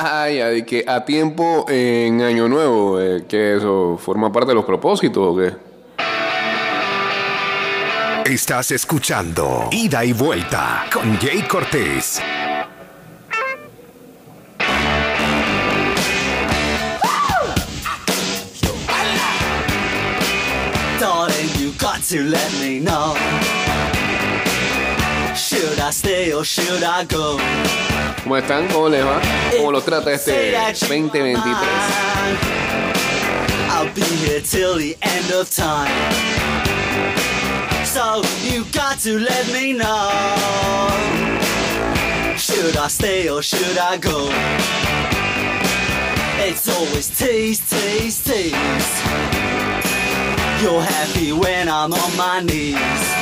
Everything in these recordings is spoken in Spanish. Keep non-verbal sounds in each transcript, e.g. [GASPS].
Ya, de que a tiempo en Año Nuevo, eh, que eso forma parte de los propósitos o qué. Estás escuchando Ida y Vuelta con Jay Cortés. Darling, you got to let me know. Should I stay or should I go? ¿Cómo están? ¿Cómo les va? ¿Cómo los trata este 2023? I'll be here till the end of time. So you got to let me know. Should I stay or should I go? It's always tease, tease, tease. You're happy when I'm on my knees.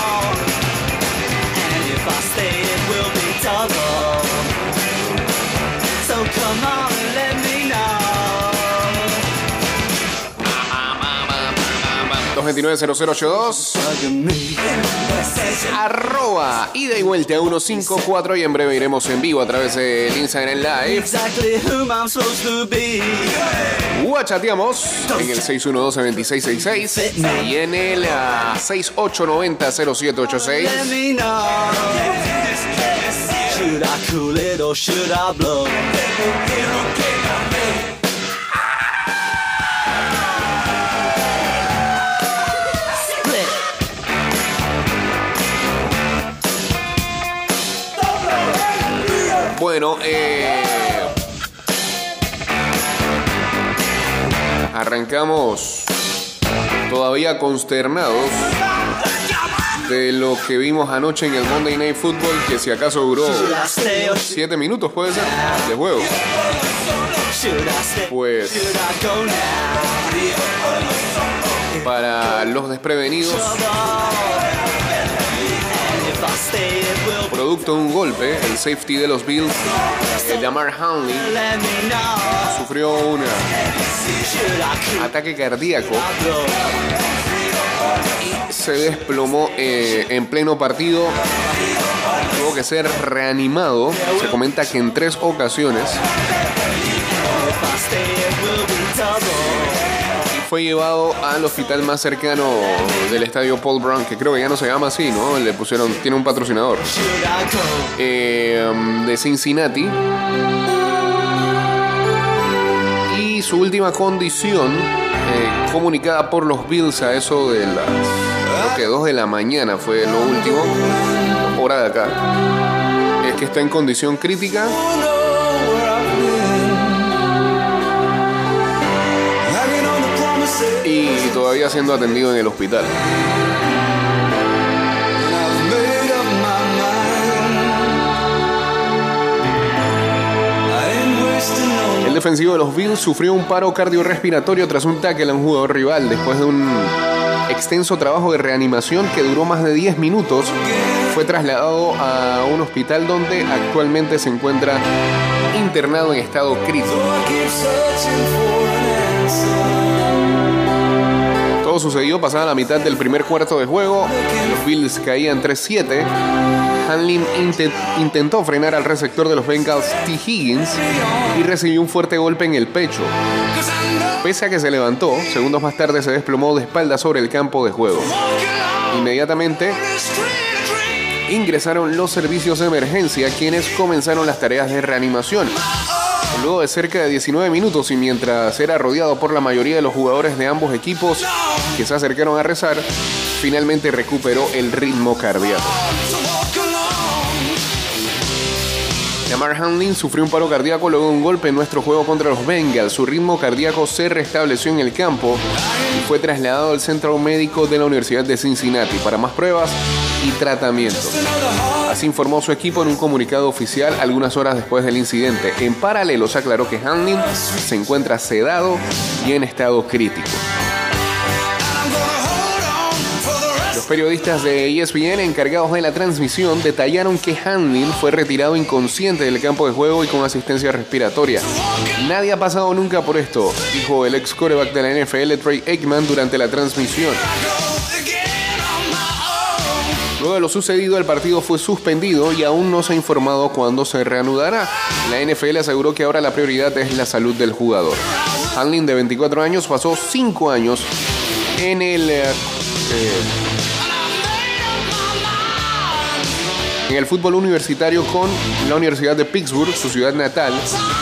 And if 229-0082 Bugging me. arroba ida y vuelta 154 y en breve iremos en vivo a través del Instagram Live. Exactly whom I'm supposed to be. Chateamos en el 612-2666 y en el ah, 6890-0786. Let me know. Should I cool it or should I blow? Eh, arrancamos todavía consternados de lo que vimos anoche en el Monday Night Football, que si acaso duró Should I stay or 7 minutos, puede ser, de juego. Pues para los desprevenidos, producto de un golpe, el safety de los Bills, eh, Damar Hamlin, sufrió un ataque cardíaco se desplomó eh, en pleno partido. Tuvo que ser reanimado. Se comenta que en tres ocasiones fue llevado al hospital más cercano del estadio Paul Brown, que creo que ya no se llama así, ¿no? Le pusieron, tiene un patrocinador eh, de Cincinnati. Y su última condición, eh, comunicada por los Bills a eso de las creo que 2 de la mañana fue lo último, hora de acá, es que está en condición crítica todavía siendo atendido en el hospital. El defensivo de los Bills sufrió un paro cardiorrespiratorio tras un tackle a un jugador rival después de un extenso trabajo de reanimación que duró más de 10 minutos. Fue trasladado a un hospital donde actualmente se encuentra internado en estado crítico. Todo sucedió pasada la mitad del primer cuarto de juego. Los Bills caían 3-7. Hanlin inte- intentó frenar al receptor de los Bengals, T. Higgins, y recibió un fuerte golpe en el pecho. Pese a que se levantó, segundos más tarde se desplomó de espalda sobre el campo de juego. Inmediatamente ingresaron los servicios de emergencia, quienes comenzaron las tareas de reanimación. Luego de cerca de 19 minutos y mientras era rodeado por la mayoría de los jugadores de ambos equipos que se acercaron a rezar, finalmente recuperó el ritmo cardíaco. Damar Hamlin sufrió un paro cardíaco luego de un golpe en nuestro juego contra los Bengals. Su ritmo cardíaco se restableció en el campo y fue trasladado al centro médico de la Universidad de Cincinnati para más pruebas y tratamiento. Así informó su equipo en un comunicado oficial algunas horas después del incidente. En paralelo se aclaró que Hamlin se encuentra sedado y en estado crítico. Periodistas de ESPN encargados de la transmisión detallaron que Hamlin fue retirado inconsciente del campo de juego y con asistencia respiratoria. Nadie ha pasado nunca por esto, dijo el ex coreback de la NFL Trey Aikman durante la transmisión. Luego de lo sucedido, el partido fue suspendido y aún no se ha informado cuándo se reanudará. La NFL aseguró que ahora la prioridad es la salud del jugador. Hanlin, de 24 años, pasó 5 años en el... eh, en el fútbol universitario con la Universidad de Pittsburgh, su ciudad natal,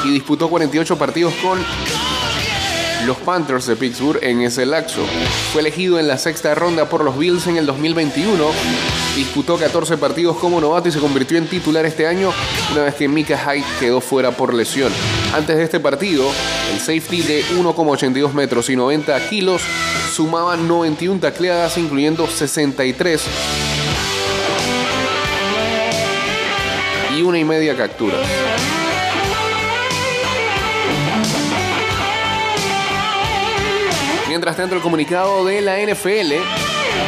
y disputó 48 partidos con los Panthers de Pittsburgh en ese lapso. Fue elegido en la sexta ronda por los Bills en el 2021. Disputó 14 partidos como novato y se convirtió en titular este año una vez que Mika Hyde quedó fuera por lesión. Antes de este partido, el safety de 1,82 metros y 90 kilos sumaba 91 tacleadas, incluyendo 63 y una y media capturas. Mientras tanto, el comunicado de la NFL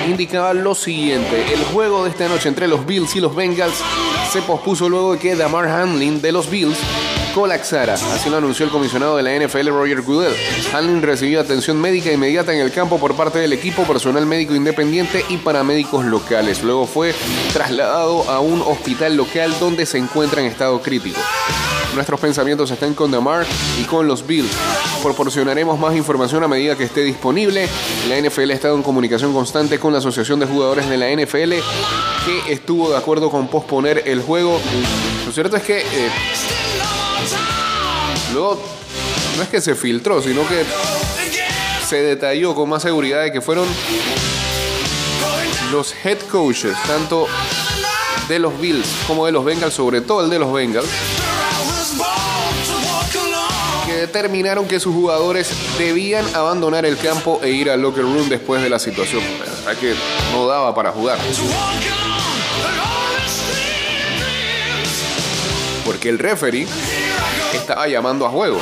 indicaba lo siguiente. El juego de esta noche entre los Bills y los Bengals se pospuso luego de que Damar Hamlin de los Bills colapsara. Así lo anunció el comisionado de la NFL, Roger Goodell. Hamlin recibió atención médica inmediata en el campo por parte del equipo, personal médico independiente y paramédicos locales. Luego fue trasladado a un hospital local donde se encuentra en estado crítico. Nuestros pensamientos están con Damar y con los Bills. Proporcionaremos más información a medida que esté disponible. La NFL ha estado en comunicación constante con la Asociación de Jugadores de la NFL que estuvo de acuerdo con posponer el juego. Lo cierto es que eh, luego no es que se filtró, sino que se detalló con más seguridad de que fueron los head coaches, tanto de los Bills como de los Bengals, sobre todo el de los Bengals, que determinaron que sus jugadores debían abandonar el campo e ir al locker room después de la situación. Verdad que no daba para jugar. Porque el referee estaba llamando a juego.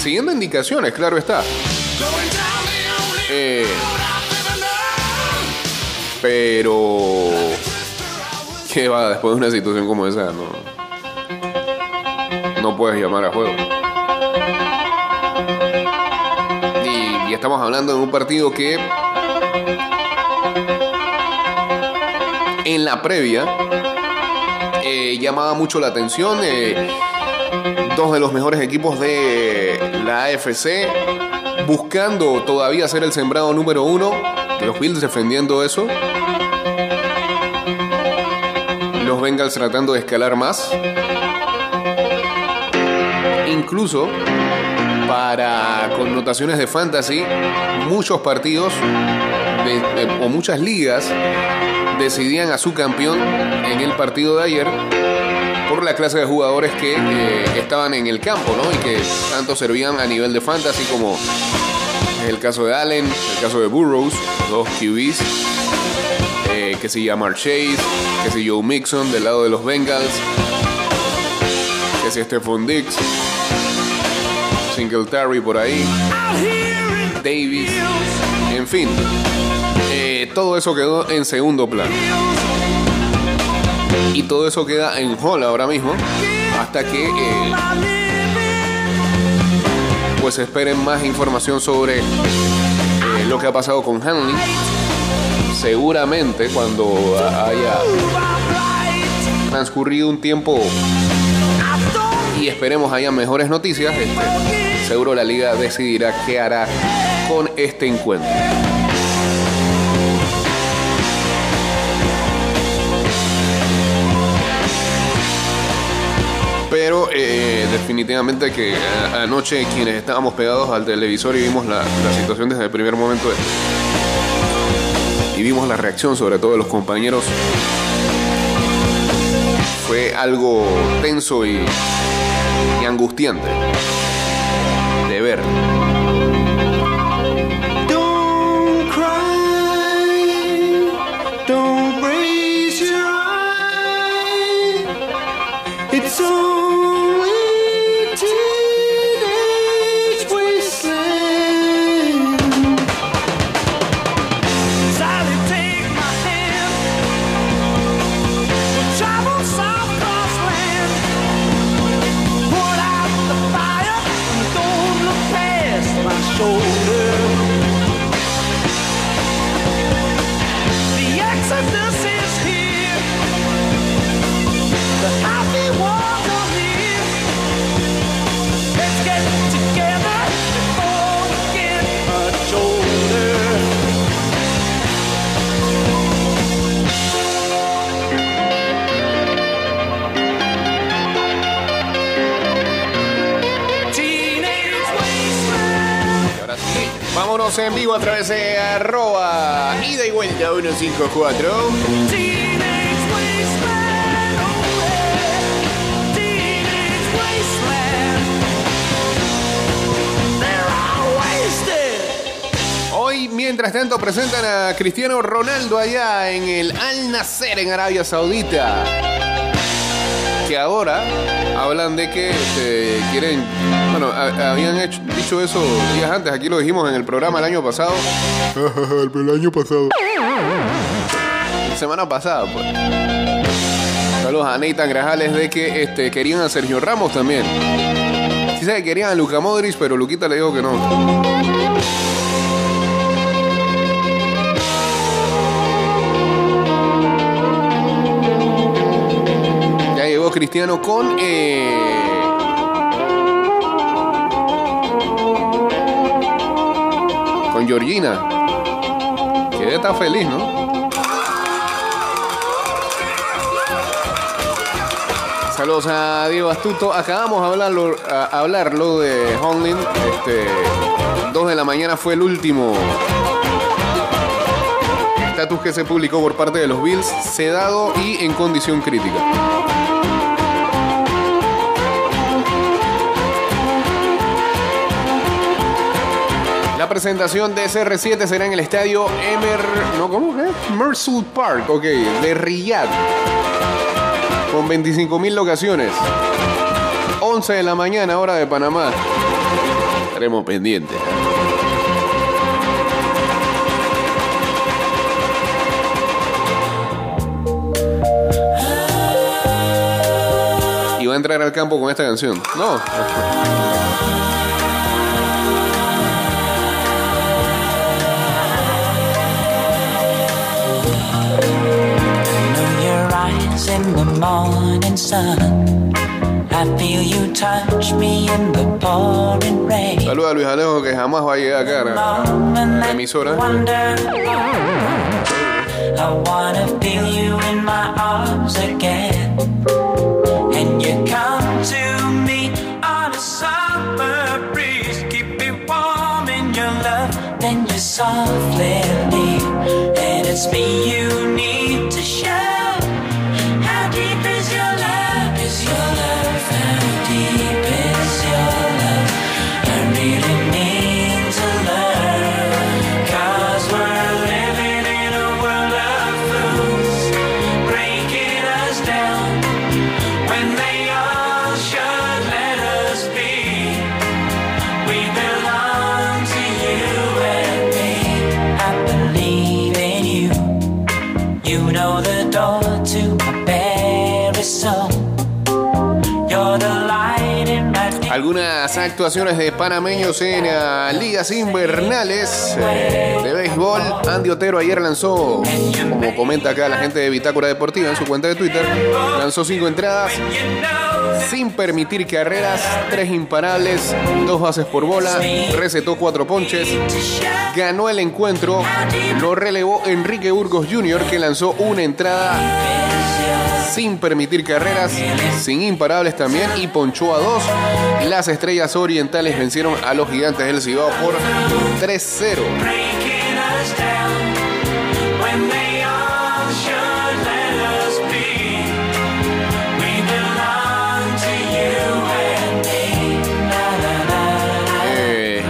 Siguiendo indicaciones, claro está. Eh, pero... ¿Qué va después de una situación como esa? No, no puedes llamar a juego. Y, estamos hablando de un partido que en la previa eh, llamaba mucho la atención. eh, dos de los mejores equipos de la AFC buscando todavía ser el sembrado número uno. Los Bills defendiendo eso. Los Bengals tratando de escalar más. Incluso para connotaciones de fantasy, muchos partidos o muchas ligas decidían a su campeón en el partido de ayer por la clase de jugadores que eh, estaban en el campo, ¿no? Y que tanto servían a nivel de fantasy como el caso de Allen, el caso de Burrows, dos QBs, eh, que si Jamar Chase, que si Joe Mixon del lado de los Bengals, que si Stephon Diggs, Singletary por ahí, Davis, en fin, eh, todo eso quedó en segundo plano. Y todo eso queda en hall ahora mismo, hasta que eh, pues esperen más información sobre eh, lo que ha pasado con Hanley. Seguramente cuando haya transcurrido un tiempo y esperemos haya mejores noticias, este, seguro la liga decidirá qué hará con este encuentro. Eh, definitivamente que a- anoche quienes estábamos pegados al televisor y vimos la, situación desde el primer momento y vimos la reacción sobre todo de los compañeros, fue algo tenso y angustiante de ver. show. En vivo a través de arroba ida y vuelta 154. Teenage wasteland. Oh, yeah. Teenage wasteland. They're all wasted. Hoy, mientras tanto, presentan a Cristiano Ronaldo allá en el Al Nasser en Arabia Saudita. Que ahora hablan de que este, quieren. Bueno, a- habían hecho- dicho eso días antes. Aquí lo dijimos en el programa el año pasado. [LAUGHS] el año pasado. Semana pasada, pues. Saludos a Nathan Grajales de que este, querían a Sergio Ramos también. Sí sabe que querían a Luca Modric, pero Luquita le dijo que no. Cristiano con. eh, con Georgina. Que está feliz, ¿no? Saludos a Diego Astuto. Acabamos de hablarlo de Honlin. Este, 2 de la mañana fue el último estatus que se publicó por parte de los Bills, sedado y en condición crítica. La presentación de CR7 será en el estadio Emer... ¿No? ¿Cómo que? Park, ok, de Riyadh. Con 25.000 locaciones. 11 de la mañana, hora de Panamá. Estaremos pendientes. Y va a entrar al campo con esta canción. No. Morning sun. I feel you touch me in the pouring rain. Saluda a Luis Alejo que jamás va a llegar acá a la emisora. I wanna feel you in my arms again. And you come to me on a summer breeze. Keep me warm in your love. Then you softly leave. And it's me you Actuaciones de panameños en ah, ligas invernales eh, de béisbol. Andy Otero ayer lanzó, como comenta acá la gente de Bitácora Deportiva en su cuenta de Twitter, lanzó cinco entradas sin permitir carreras, tres imparables, dos bases por bola, recetó cuatro ponches, ganó el encuentro, lo relevó Enrique Burgos Jr. que lanzó una entrada sin permitir carreras, sin imparables también y ponchó a dos. Las estrellas orientales vencieron a los gigantes del Cibao por 3-0. Eh.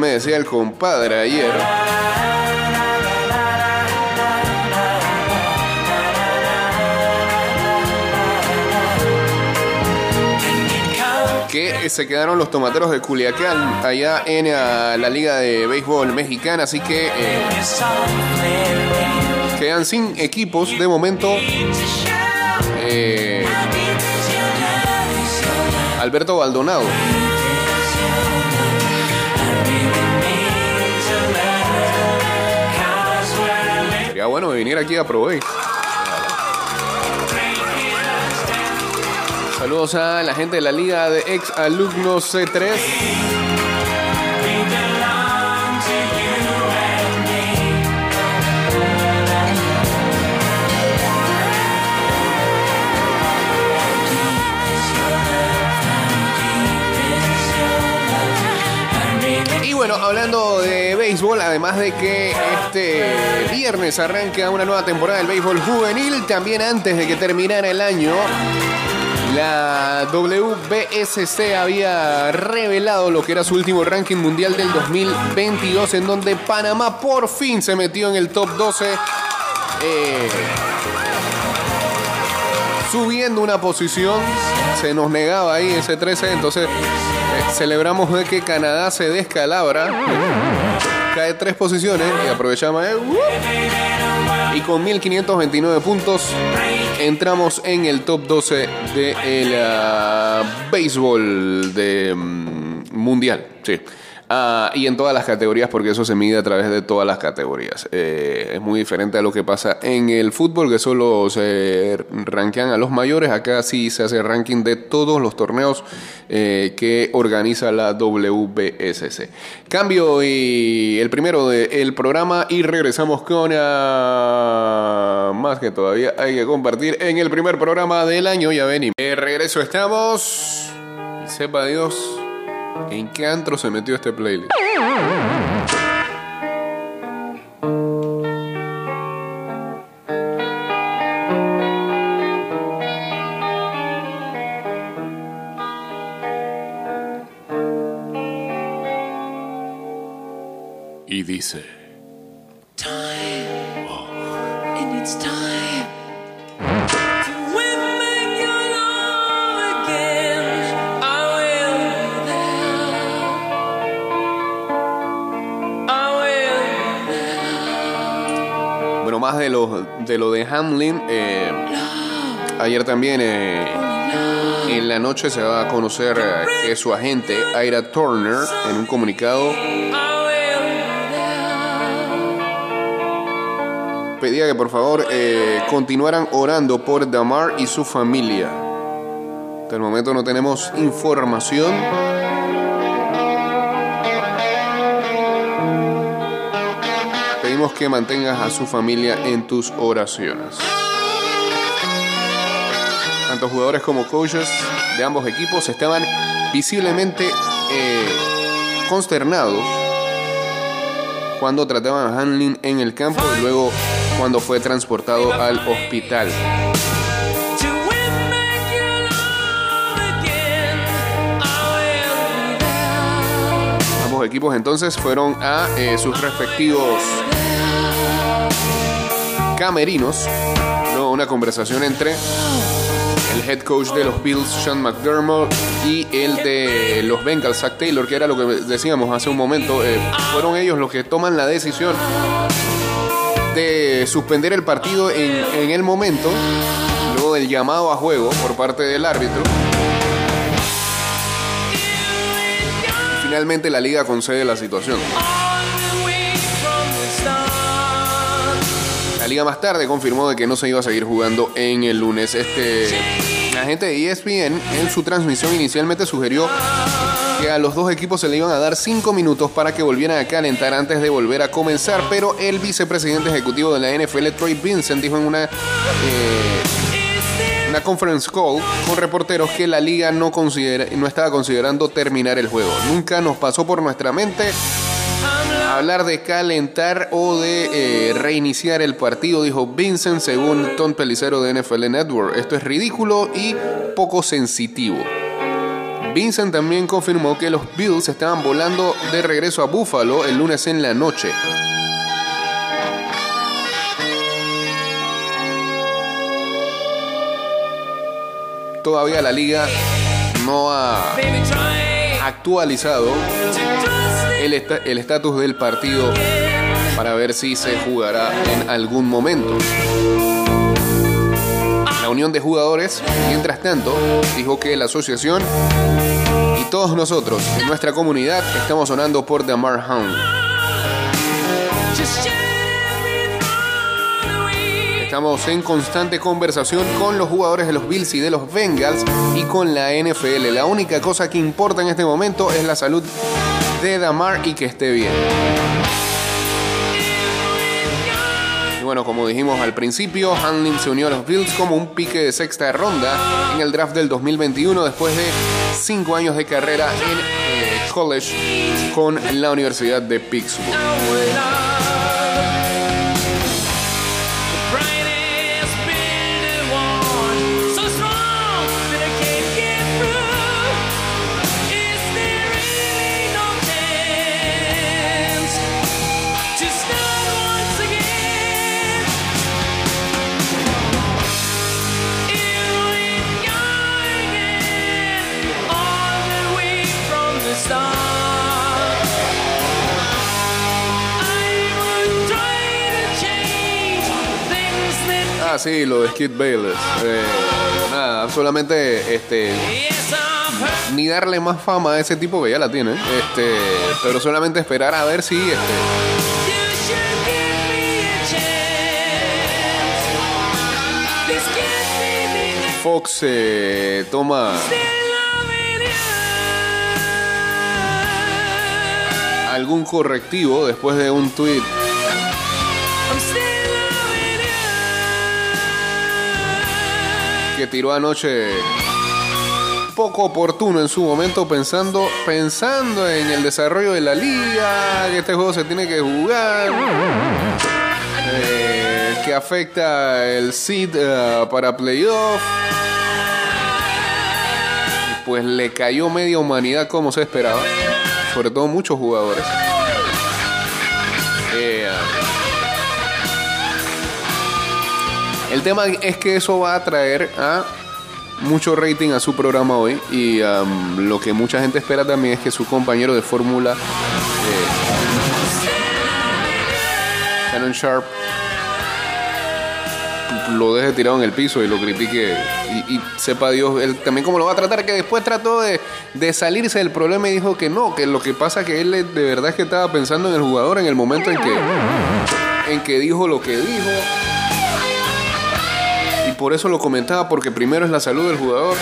me decía el compadre ayer se quedaron los tomateros de Culiacán allá en eh, la Liga de Béisbol Mexicana, así que eh, quedan sin equipos de momento. Eh, Alberto Baldonado. Sería bueno venir aquí a Provey. Saludos a la gente de la Liga de Ex Alumnos C3. Y bueno, hablando de béisbol, además de que este viernes arranca una nueva temporada del béisbol juvenil, también antes de que terminara el año, la WBSC había revelado lo que era su último ranking mundial del 2022, en donde Panamá por fin se metió en el top 12. eh, subiendo una posición, se nos negaba ahí ese 13, entonces eh, celebramos de que Canadá se descalabra, cae tres posiciones y aprovechamos. eh, ¡uh! Y con 1529 puntos entramos en el top 12 del ah, béisbol de mm, mundial. Sí. Ah, y en todas las categorías, porque eso se mide a través de todas las categorías. Eh, es muy diferente a lo que pasa en el fútbol, que solo se rankean a los mayores. Acá sí se hace ranking de todos los torneos eh, que organiza la WBSC. Cambio y el primero del programa y regresamos con ah, más que todavía hay que compartir en el primer programa del año. Ya ven, y de regreso estamos. Y sepa Dios. ¿En qué antro se metió este playlist? Y dice... And it's time más de lo de, lo de Hamlin, eh, [GASPS] ayer también eh, en la noche se va a conocer eh, que su agente, Ira Turner, en un comunicado pedía que por favor eh, continuaran orando por Damar y su familia. Hasta el momento no tenemos información. Que mantengas a su familia en tus oraciones. Tanto jugadores como coaches de ambos equipos estaban visiblemente eh, consternados cuando trataban a Hanlin en el campo y luego cuando fue transportado al hospital. Equipos entonces fueron a eh, sus respectivos camerinos. Luego una conversación entre el head coach de los Bills, Sean McDermott, y el de los Bengals, Zach Taylor, que era lo que decíamos hace un momento. eh, fueron ellos los que toman la decisión de suspender el partido en el momento, luego del llamado a juego por parte del árbitro. Finalmente la liga concede la situación. La liga más tarde confirmó de que no se iba a seguir jugando en el lunes. Este agente de ESPN en su transmisión inicialmente sugirió que a los dos equipos se le iban a dar cinco minutos para que volvieran a calentar antes de volver a comenzar, pero el vicepresidente ejecutivo de la NFL, Troy Vincent, dijo en una eh, una conference call con reporteros que la liga no, considera, no estaba considerando terminar el juego. Nunca nos pasó por nuestra mente hablar de calentar o de eh, reiniciar el partido, dijo Vincent, según Tom Pelicero de NFL Network. Esto es ridículo y poco sensitivo. Vincent también confirmó que los Bills estaban volando de regreso a Buffalo el lunes en la noche. Todavía la liga no ha actualizado el estatus del partido para ver si se jugará en algún momento. La unión de jugadores, mientras tanto, dijo que la asociación y todos nosotros en nuestra comunidad estamos sonando por Damar Hound. Estamos en constante conversación con los jugadores de los Bills y de los Bengals y con la NFL. La única cosa que importa en este momento es la salud de Damar y que esté bien. Y bueno, como dijimos al principio, Hanlin se unió a los Bills como un pique de sexta ronda en el draft del 2021 después de cinco años de carrera en eh, college con la Universidad de Pittsburgh. Sí, lo de Skid Bayless. Eh, nada, solamente este, ni darle más fama a ese tipo que ya la tiene. Este, pero solamente esperar a ver si este. Fox eh, toma algún correctivo después de un tweet que tiró anoche. Poco oportuno en su momento pensando pensando en el desarrollo de la liga que este juego se tiene que jugar eh, que afecta el seed eh, para playoff. Pues le cayó media humanidad como se esperaba sobre todo muchos jugadores El tema es que eso va a traer a mucho rating a su programa hoy y lo que mucha gente espera también es que su compañero de fórmula, eh, Sharp, lo deje tirado en el piso y lo critique y, sepa Dios él también cómo lo va a tratar, que después trató de, de salirse del problema y dijo que no, que lo que pasa que él de verdad es que estaba pensando en el jugador en el momento en que, en que dijo lo que dijo. Por eso lo comentaba, porque primero es la salud del jugador.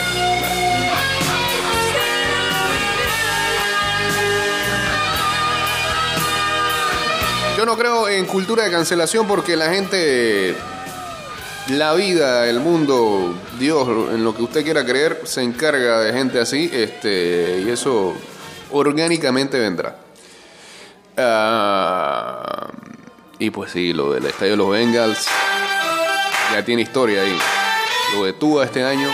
Yo no creo en cultura de cancelación porque la gente, la vida, el mundo, Dios, en lo que usted quiera creer, se encarga de gente así, este, y eso orgánicamente vendrá. Ah, y pues sí, lo del estadio de los Bengals ya tiene historia ahí. Lo de Tua este año.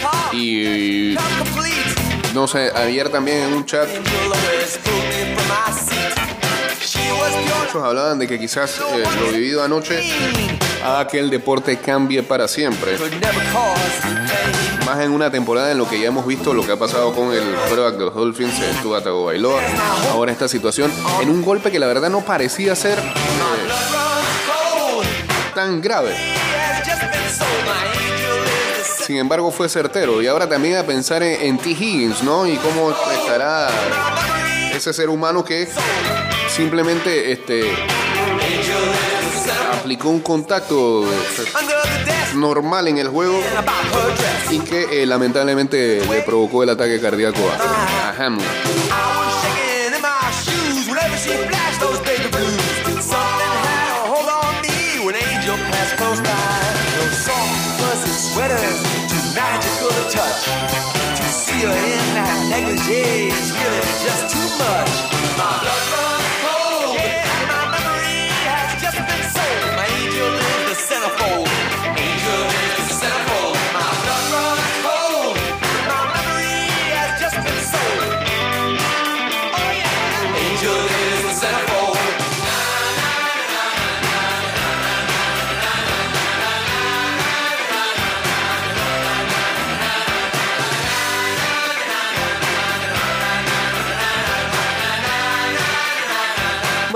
Talk? y no sé, ayer también en un chat muchos hablaban de que quizás eh, lo vivido anoche haga que el deporte cambie para siempre. Más en una temporada en lo que ya hemos visto lo que ha pasado con el quarterback de los Dolphins, Tua Tagovailoa. Ahora esta situación en un golpe que la verdad no parecía ser eh, tan grave. Sin embargo fue certero. Y ahora también a pensar en, en T. Higgins, ¿no? Y cómo estará ese ser humano que simplemente este, aplicó un contacto normal en el juego y que eh, lamentablemente le provocó el ataque cardíaco a, a Hamlin. I was shaking in my shoes whenever she flashed those baby blues. Something had a to touch. To see her in that negligee is really just too much.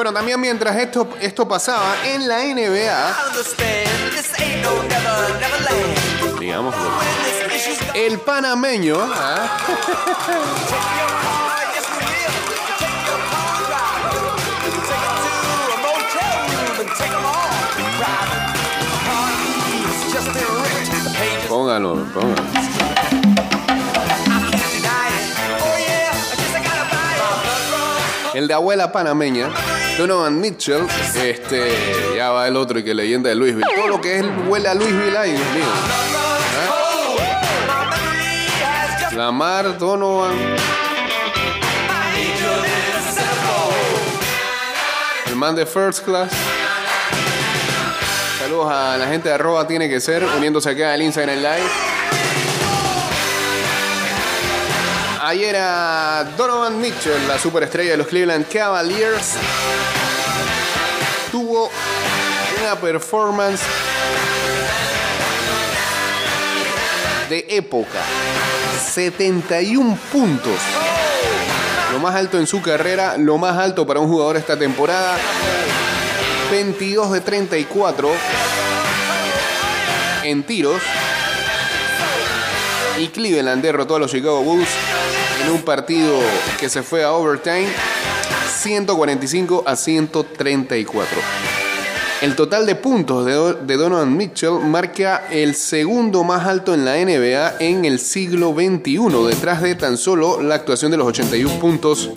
Bueno, también mientras esto, esto pasaba en la NBA, digamos, el panameño, ah, [LAUGHS] take your El de abuela panameña, Donovan Mitchell, este, ya va el otro y que leyenda de Louisville. Todo lo que es huele a Louisville ahí, Dios mío. just Lamar, Donovan, el man de First Class. Saludos a la gente de arroba tiene que ser, uniéndose acá al Instagram Live. Ayer a Donovan Mitchell, la superestrella de los Cleveland Cavaliers, tuvo una performance de época. 71 puntos. Lo más alto en su carrera, lo más alto para un jugador esta temporada. 22 de 34 en tiros. Y Cleveland derrotó a los Chicago Bulls en un partido que se fue a overtime 145 a 134. El total de puntos de, Do- de Donovan Mitchell marca el segundo más alto en la NBA en el siglo XXI, detrás de tan solo la actuación de los 81 puntos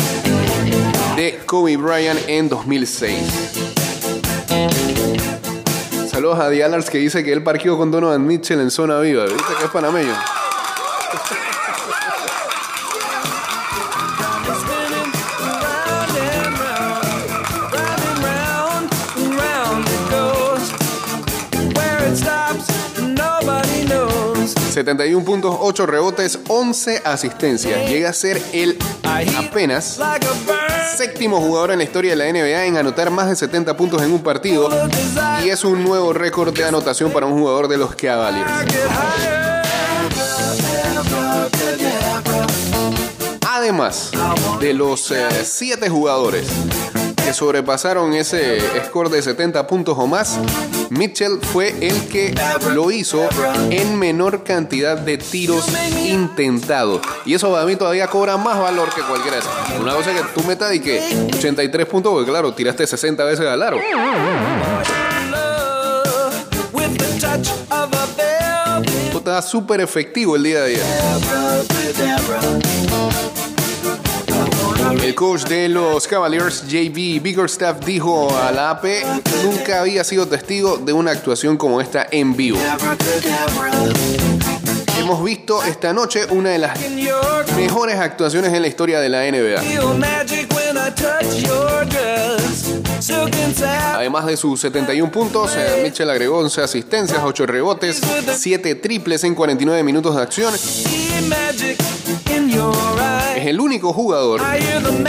de Kobe Bryant en 2006. Saludos a Dialars que dice que él parqueó con Donovan Mitchell en zona viva. ¿Viste que es panameño? 71 puntos, 8 rebotes, 11 asistencias. Llega a ser el apenas séptimo jugador en la historia de la NBA en anotar más de 70 puntos en un partido y es un nuevo récord de anotación para un jugador de los Cavaliers. Además de los 7 jugadores que sobrepasaron ese score de 70 puntos o más, Mitchell fue el que lo hizo en menor cantidad de tiros intentados. Y eso para mí todavía cobra más valor que cualquiera. Una cosa que tú metas y que 83 puntos, porque claro, tiraste 60 veces al aro. Love with the touch of a velvet Esto está súper efectivo el día de ayer. El coach de los Cavaliers, JB Biggerstaff, dijo a la AP, nunca había sido testigo de una actuación como esta en vivo. Hemos visto esta noche una de las mejores actuaciones en la historia de la NBA. Además de sus 71 puntos, eh, Mitchell agregó 11 asistencias, 8 rebotes, 7 triples en 49 minutos de acción. Es el único jugador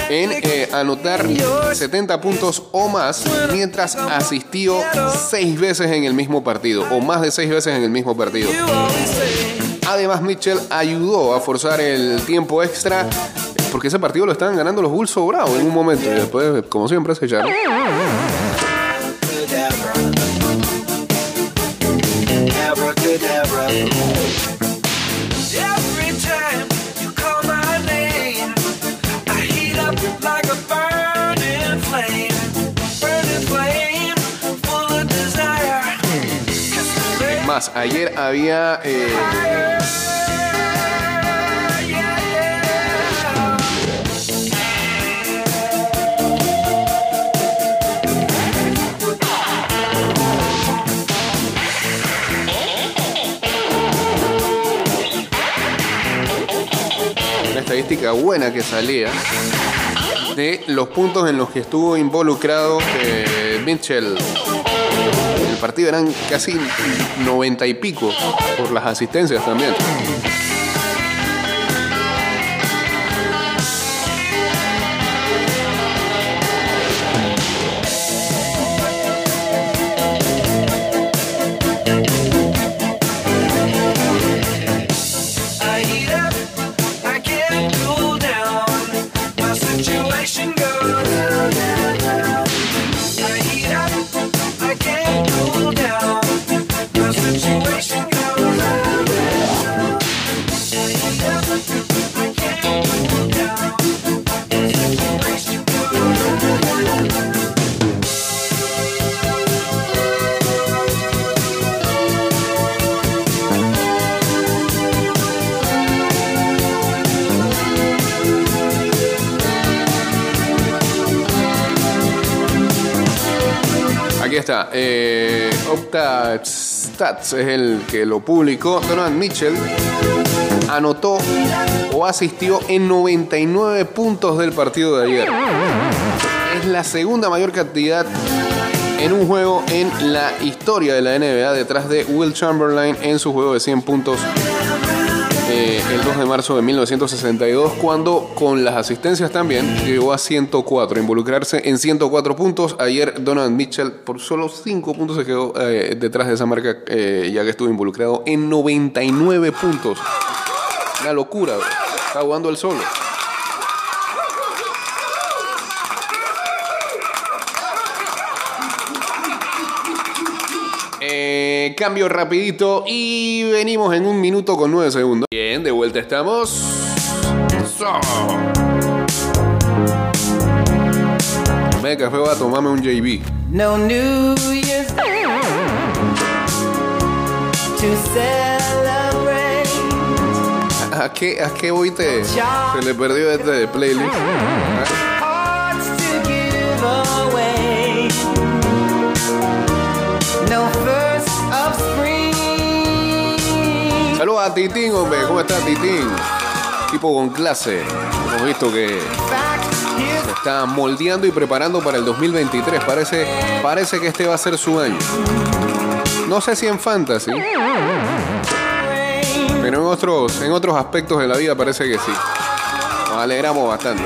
en eh, anotar 70 puntos o más mientras asistió 6 veces en el mismo partido o más de 6 veces en el mismo partido. Además Mitchell ayudó a forzar el tiempo extra porque ese partido lo estaban ganando los Bulls sobrado en un momento y después como siempre se echaron. Every time you call estadística buena que salía de los puntos en los que estuvo involucrado eh, Mitchell. El partido eran casi 90 y pico por las asistencias también. Eh, Opta Stats es el que lo publicó. Donovan Mitchell anotó o asistió en 99 puntos del partido de ayer. Es la segunda mayor cantidad en un juego en la historia de la NBA detrás de Will Chamberlain en su juego de 100 puntos eh, el 2 de marzo de 1962 cuando con las asistencias también llegó a 104, involucrarse en 104 puntos. Ayer Donovan Mitchell por solo 5 puntos se quedó eh, detrás de esa marca eh, ya que estuvo involucrado en 99 puntos. Una locura, está jugando el solo. Eh, cambio rapidito y venimos en un minuto con nueve segundos. Bien, de vuelta estamos. So. Me café voy a tomarme un JB. No New Year's Day to celebrate. ¿A qué, a qué hoy te se le perdió este playlist? Saludos a Titín, hombre. ¿Cómo está Titín? Tipo con clase. Hemos visto que se está moldeando y preparando para el 2023. Parece, parece que este va a ser su año. No sé si en fantasy, pero en otros, en otros aspectos de la vida parece que sí. Nos alegramos bastante.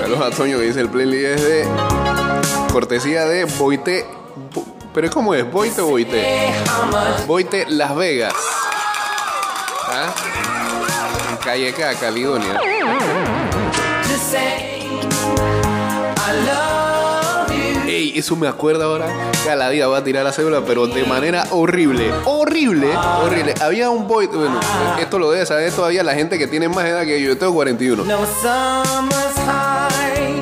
Saludos a Toño que dice el playlist es de cortesía de Boite. Bo- ¿Pero cómo es? ¿Boite o Boite? Boite Las Vegas. ¿Ah? Calle K, Caledonia. To say I love you. Ey, eso me acuerda ahora. Cada día va a tirar la cédula, pero de manera horrible. Horrible, horrible. Había un boy. Bueno, esto lo debe saber todavía la gente que tiene más edad que yo. Yo tengo 41. No summer's high.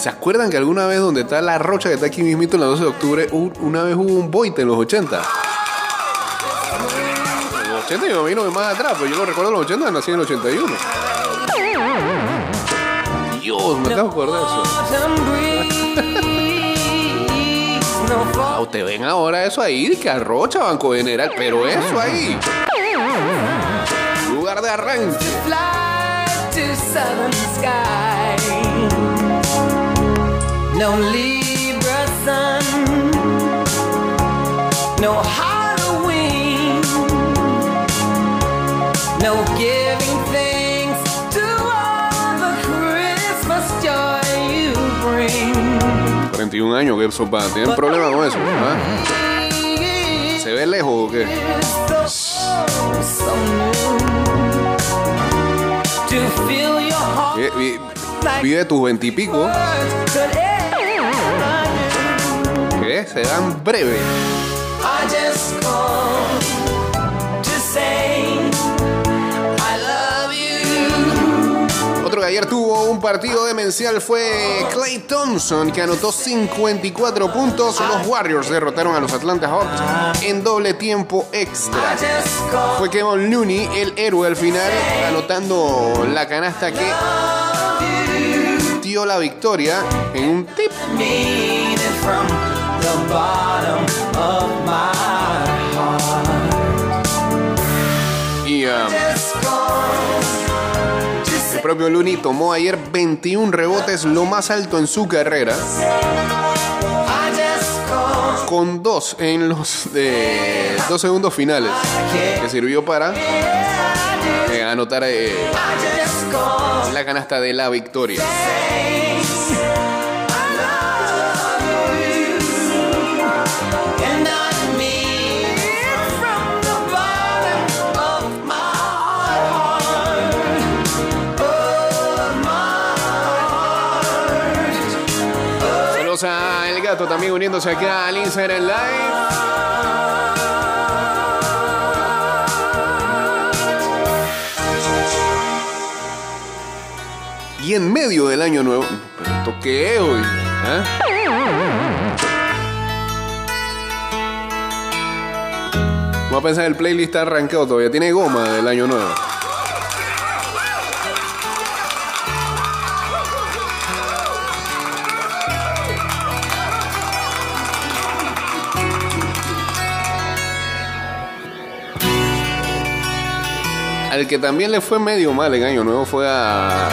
¿Se acuerdan que alguna vez donde está la rocha que está aquí mismito en la 12 de octubre, un- una vez hubo un boite en los 80? En los 80 yo me vino más atrás, pero yo lo recuerdo en los 80, nací en el 81. Dios, me acabo de acordar de eso. Fall. ustedes ven ahora eso ahí, que arrocha Banco General, pero eso ahí. Lugar de arranque. No Libra sun. No Halloween. No giving 41 años, que eso va. ¿Tienen problema con eso? ¿ah? ¿Se ve lejos o qué? Vi- Vive tus veintipico, que se dan breve. Ayer tuvo un partido demencial fue Clay Thompson, que anotó 54 puntos. Los Warriors derrotaron a los Atlanta Hawks en doble tiempo extra. Fue Kevin Looney el héroe al final, anotando la canasta que dio la victoria en un tip. mean it el propio Looney tomó ayer 21 rebotes, lo más alto en su carrera, con dos en los de dos segundos finales, que sirvió para eh, anotar eh, la canasta de la victoria. Gato también uniéndose acá al Instagram Live. Y en medio del año nuevo. ¿Pero hoy? ¿Ah? Vamos a pensar el playlist arrancado todavía. Tiene goma del año nuevo. Al que también le fue medio mal en Año Nuevo fue a.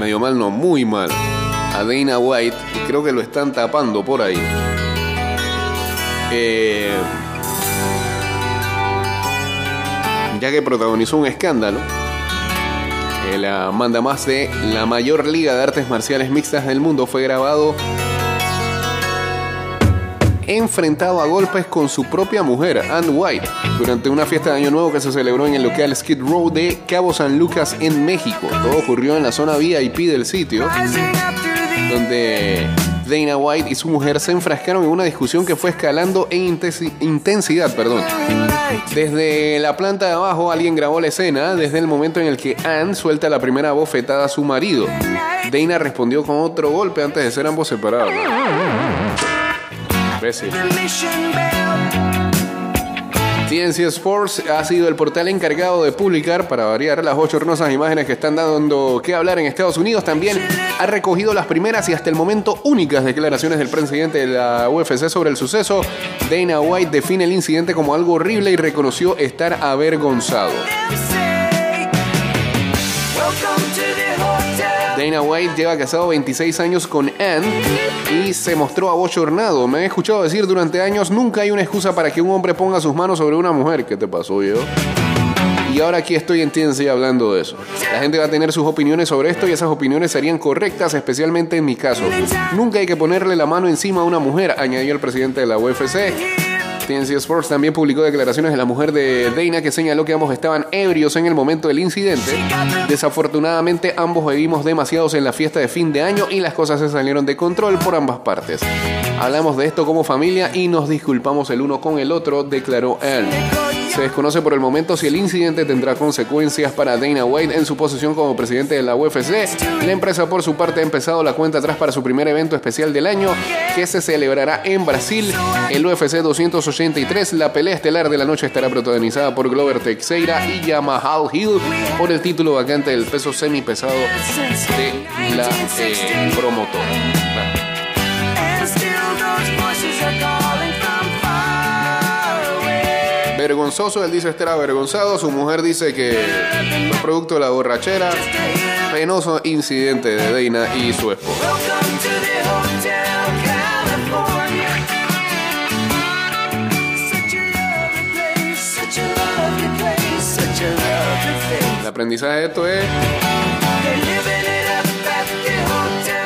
Medio mal, no, muy mal. A Dana White. Y creo que lo están tapando por ahí. Eh, ya que protagonizó un escándalo. Eh, la manda más de la mayor liga de artes marciales mixtas del mundo fue grabado enfrentado a golpes con su propia mujer, Ann White, durante una fiesta de Año Nuevo que se celebró en el local Skid Row de Cabo San Lucas en México. Todo ocurrió en la zona VIP del sitio, donde Dana White y su mujer se enfrascaron en una discusión que fue escalando en intensi- intensidad. Perdón. Desde la planta de abajo alguien grabó la escena desde el momento en el que Ann suelta la primera bofetada a su marido. Dana respondió con otro golpe antes de ser ambos separados. Imbécil. TNC Sports ha sido el portal encargado de publicar, para variar, las ocho hermosas imágenes que están dando que hablar en Estados Unidos. También ha recogido las primeras y hasta el momento únicas declaraciones del presidente de la UFC sobre el suceso. Dana White define el incidente como algo horrible y reconoció estar avergonzado. Dana White lleva casado 26 años con Ann y se mostró abochornado. Me he escuchado decir durante años, nunca hay una excusa para que un hombre ponga sus manos sobre una mujer. ¿Qué te pasó yo? Y ahora aquí estoy en TNC hablando de eso. La gente va a tener sus opiniones sobre esto y esas opiniones serían correctas, especialmente en mi caso. Nunca hay que ponerle la mano encima a una mujer, añadió el presidente de la UFC. TNC Sports también publicó declaraciones de la mujer de Dana que señaló que ambos estaban ebrios en el momento del incidente. Desafortunadamente ambos bebimos demasiados en la fiesta de fin de año y las cosas se salieron de control por ambas partes. Hablamos de esto como familia y nos disculpamos el uno con el otro, declaró Ann. Se desconoce por el momento si el incidente tendrá consecuencias para Dana White en su posición como presidente de la UFC. La empresa por su parte ha empezado la cuenta atrás para su primer evento especial del año que se celebrará en Brasil, el UFC 283. La pelea estelar de la noche estará protagonizada por Glover Teixeira y Yamahal Hill por el título vacante del peso semipesado de la eh, promotora. Vergonzoso, él dice estar avergonzado, su mujer dice que fue producto de la borrachera. Penoso incidente de Dana y su esposa. El aprendizaje de esto es,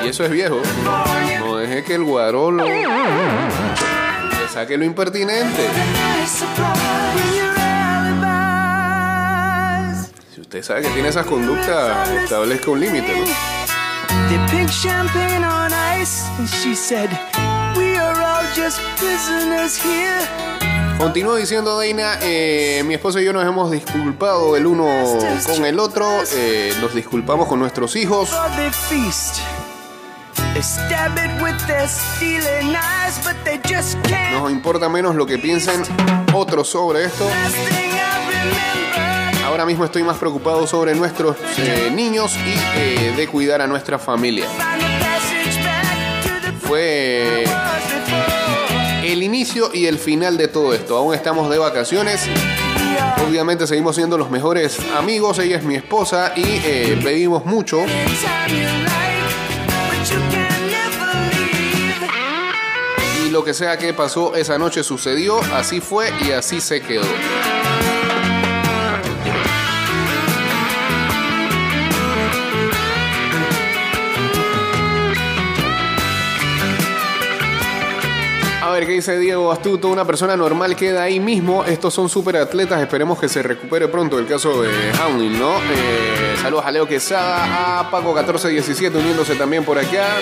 y eso es viejo, no deje que el guarolo le saque lo impertinente. Si usted sabe que tiene esas conductas, establezca un límite, ¿no? The Continúa diciendo Dana, eh, mi esposa y yo nos hemos disculpado el uno con el otro, eh, nos disculpamos con nuestros hijos. Nos importa menos lo que piensen otros sobre esto. Ahora mismo estoy más preocupado sobre nuestros eh, niños y eh, de cuidar a nuestra familia. Fue. El inicio y el final de todo esto. Aún estamos de vacaciones. Obviamente seguimos siendo los mejores amigos. Ella es mi esposa y eh, bebimos mucho. Y lo que sea que pasó esa noche sucedió. Así fue y así se quedó. A ver, ¿qué dice Diego Astuto? Una persona normal queda ahí mismo. Estos son super atletas. Esperemos que se recupere pronto el caso de Hamlin, ¿no? Eh, saludos a Leo Quesada, a Paco1417 uniéndose también por acá.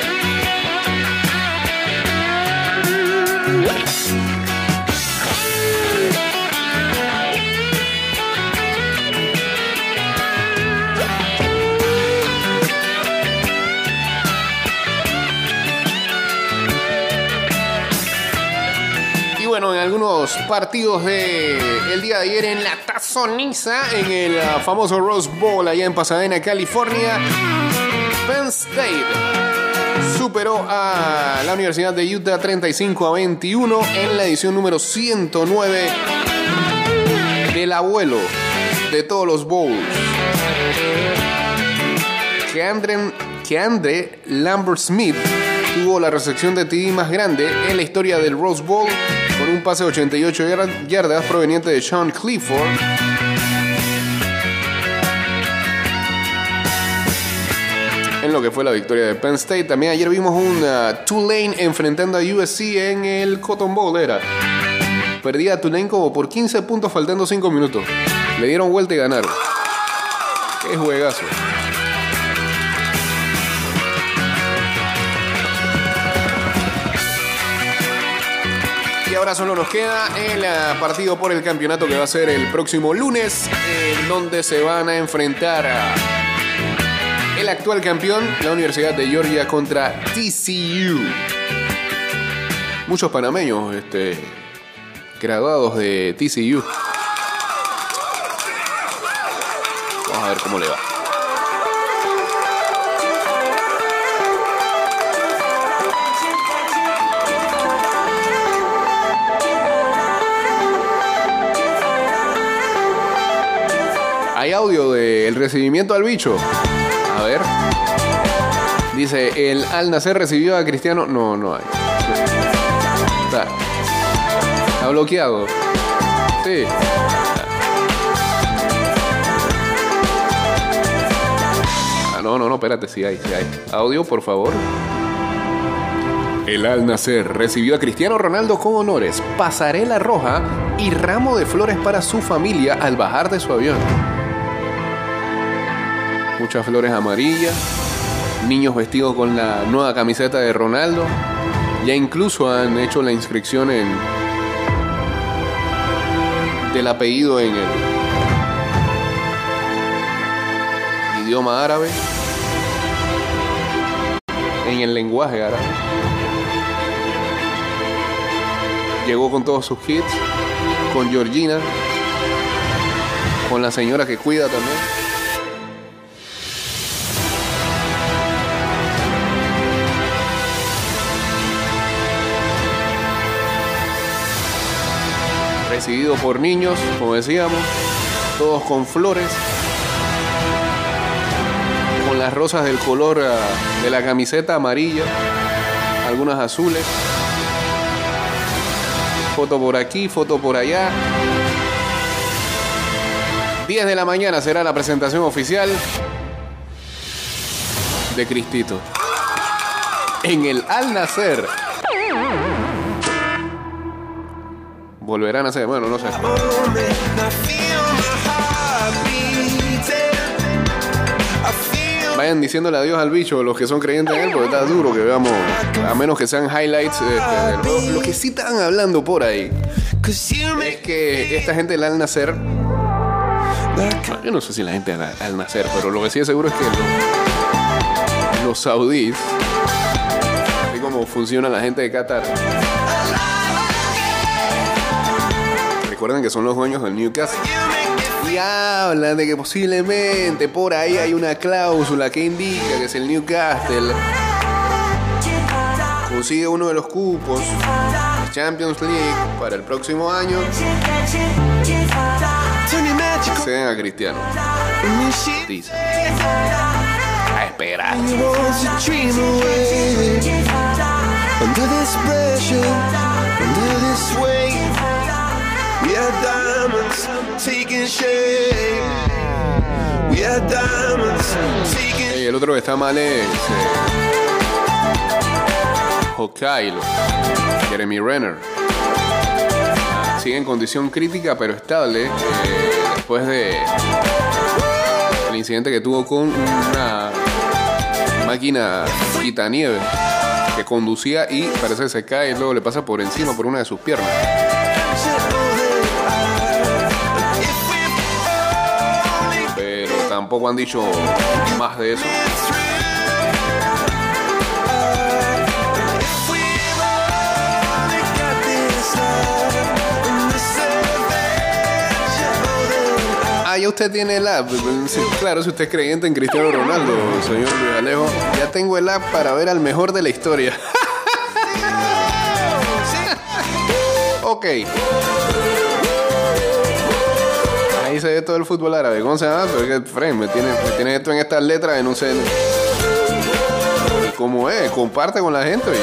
Algunos partidos de el día de ayer en la tazoniza en el ah, famoso Rose Bowl allá en Pasadena, California. Penn State superó a la Universidad de Utah 35 a 21 en la edición número 109 del abuelo de todos los bowls. Que Andre, que Andre Lambert Smith tuvo la recepción de TD más grande en la historia del Rose Bowl con un pase de 88 yar- yardas proveniente de Sean Clifford. En lo que fue la victoria de Penn State. También ayer vimos un uh, Tulane enfrentando a USC en el Cotton Bowl. Era. Perdía Tulane como por 15 puntos faltando 5 minutos. Le dieron vuelta y ganaron. Qué juegazo. Ahora solo nos queda el ah, partido por el campeonato que va a ser el próximo lunes, en donde se van a enfrentar el actual campeón, la Universidad de Georgia contra TCU. Muchos panameños este, graduados de TCU. Vamos a ver cómo le va. Hay audio del recibimiento al bicho. A ver. Dice, el al nacer recibió a Cristiano. No, no hay. Está, está bloqueado. Sí. Ah, no, no, no, espérate, sí hay, sí hay. Audio, por favor. El Al Nacer recibió a Cristiano Ronaldo con honores, pasarela roja y ramo de flores para su familia al bajar de su avión. Muchas flores amarillas, niños vestidos con la nueva camiseta de Ronaldo. Ya incluso han hecho la inscripción en del apellido en el idioma árabe, en el lenguaje árabe. Llegó con todos sus hits, con Georgina, con la señora que cuida también. Recibido por niños, como decíamos, todos con flores, con las rosas del color ah, de la camiseta amarilla, algunas azules. Foto por aquí, foto por allá. 10 de la mañana será la presentación oficial de Cristito. En el Al Nacer. Volverán a ser, bueno, no sé. Vayan diciéndole adiós al bicho los que son creyentes en él, porque está duro que veamos, a menos que sean highlights. este, de lo, lo que sí están hablando por ahí es que esta gente al nacer. Yo no sé si la gente al, al nacer, pero lo que sí es seguro es que los, los saudíes, así como funciona la gente de Qatar, recuerden que son los dueños del Newcastle. Y hablan de que posiblemente por ahí hay una cláusula que indica que si el Newcastle consigue uno de los cupos de Champions League para el próximo año, ceden a Cristiano. Dice. A esperar. Under this pressure, shape. We diamonds el otro que está mal es. Eh, Hokkaido. Jeremy Renner. Sigue en condición crítica pero estable. eh, después de. El incidente que tuvo con una máquina quitanieve que conducía y parece que se cae y luego le pasa por encima por una de sus piernas. tampoco han dicho más de eso. Ah, ya usted tiene el app. Sí, claro, si usted es creyente en Cristiano Ronaldo, señor Luis ya tengo el app para ver al mejor de la historia. [LAUGHS] ok. Ahí se ve todo el fútbol árabe. ¿Cómo se llama? Pero es Fred, me tienes me tienes esto en estas letras en un cel. ¿Cómo es? Comparte con la gente. oye.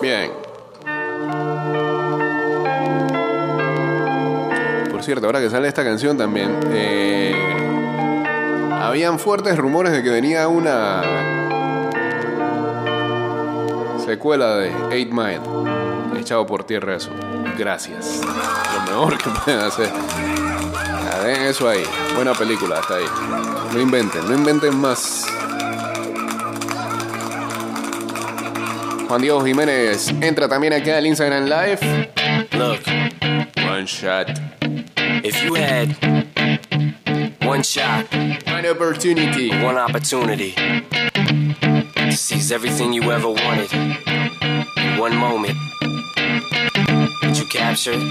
Bien. Por cierto, ahora que sale esta canción también, eh, habían fuertes rumores de que venía una secuela de Eight Mile. Echado por tierra eso. Gracias. Lo mejor que pueden hacer. Den eso ahí. Buena película, hasta ahí. No inventen, no inventen más. Juan Diego Jiménez entra también acá al Instagram Live. Look, One shot. if you had one shot, One opportunity. one opportunity to seize everything you ever wanted in one moment, would you capture it?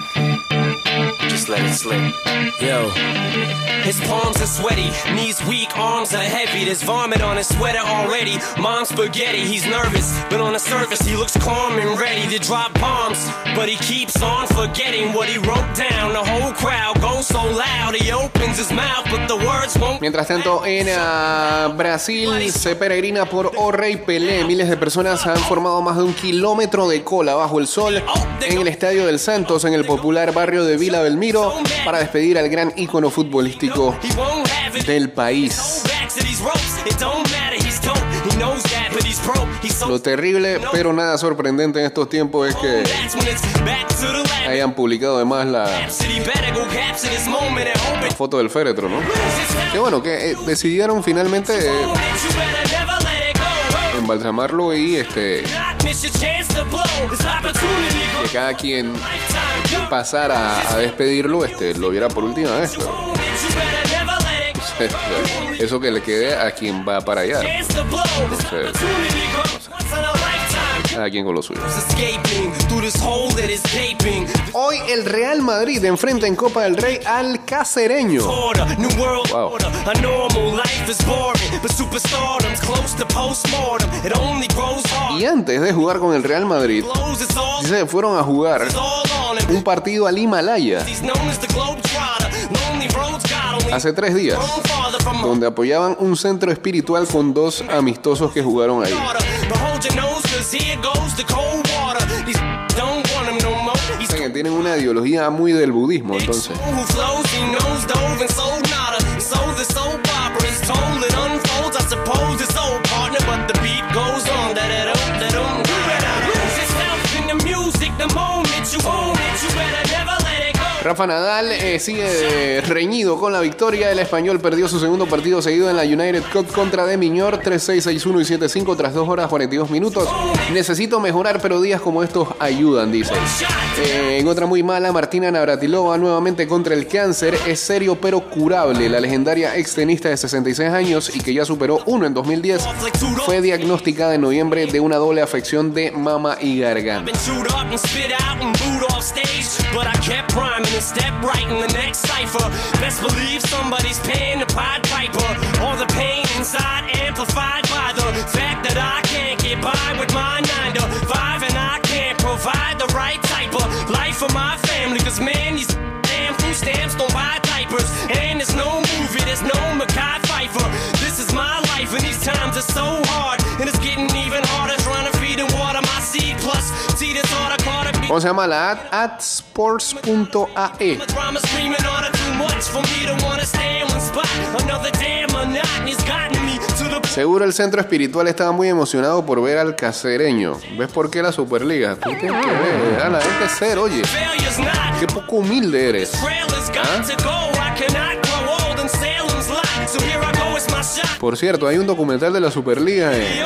Or Just let it slip. Yo. His palms are sweaty, knees weak, arms are heavy. There's vomit on his sweater already. Mom's spaghetti, he's nervous, but on the surface he looks calm and ready to drop bombs. But he keeps on forgetting what he wrote down. The whole crowd goes so loud, he opens his mouth, but the words won't. Mientras tanto, en ah, Brasil se peregrina por O Rei Pelé. Miles de personas han formado más de un kilómetro de cola bajo el sol en el Estadio del Santos, en el popular barrio de Vila Para despedir al gran ícono futbolístico del país. Lo terrible, pero nada sorprendente en estos tiempos es que hayan publicado además la foto del féretro, ¿no? Que bueno, que eh, decidieron finalmente embalsamarlo y este que cada quien pasara a despedirlo, este, lo viera por última vez. pero. [LAUGHS] Eso que le quede a quien va para allá. Entonces, cada quien con lo suyo. Hoy el Real Madrid enfrenta en Copa del Rey al Cacereño. Wow. Y antes de jugar con el Real Madrid, se fueron a jugar un partido al Himalaya hace tres días, donde apoyaban un centro espiritual con dos amistosos que jugaron ahí. Que tienen una ideología muy del budismo, entonces. Rafa Nadal eh, sigue eh, reñido con la victoria. El español perdió su segundo partido seguido en la United Cup contra De Miñor 3-6, 6-1 y 7-5 tras 2 horas 42 minutos. Necesito mejorar, pero días como estos ayudan, dice. Eh, en otra muy mala, Martina Navratilova nuevamente contra el cáncer. Es serio pero curable. La legendaria extenista de 66 años y que ya superó uno en 2010 fue diagnosticada en noviembre de una doble afección de mama y garganta. And stepped right in the next cipher. Best believe somebody's paying the Pied Piper. All the pain inside amplified by the fact that I can't get by with my 9 to 5 and I can't provide the right type of life for my family. Cause man, these damn food stamps don't buy diapers. And there's no movie, there's no Mackay Pfeiffer. This is my life and these times are so hard. ¿Cómo se llama la ad? Adsports.ae. Seguro el centro espiritual estaba muy emocionado por ver al cacereño. ¿Ves por qué la Superliga? Tú tienes que ver, a la gente ser, oye, qué poco humilde eres. Shot. Por cierto, hay un documental de la Superliga, eh,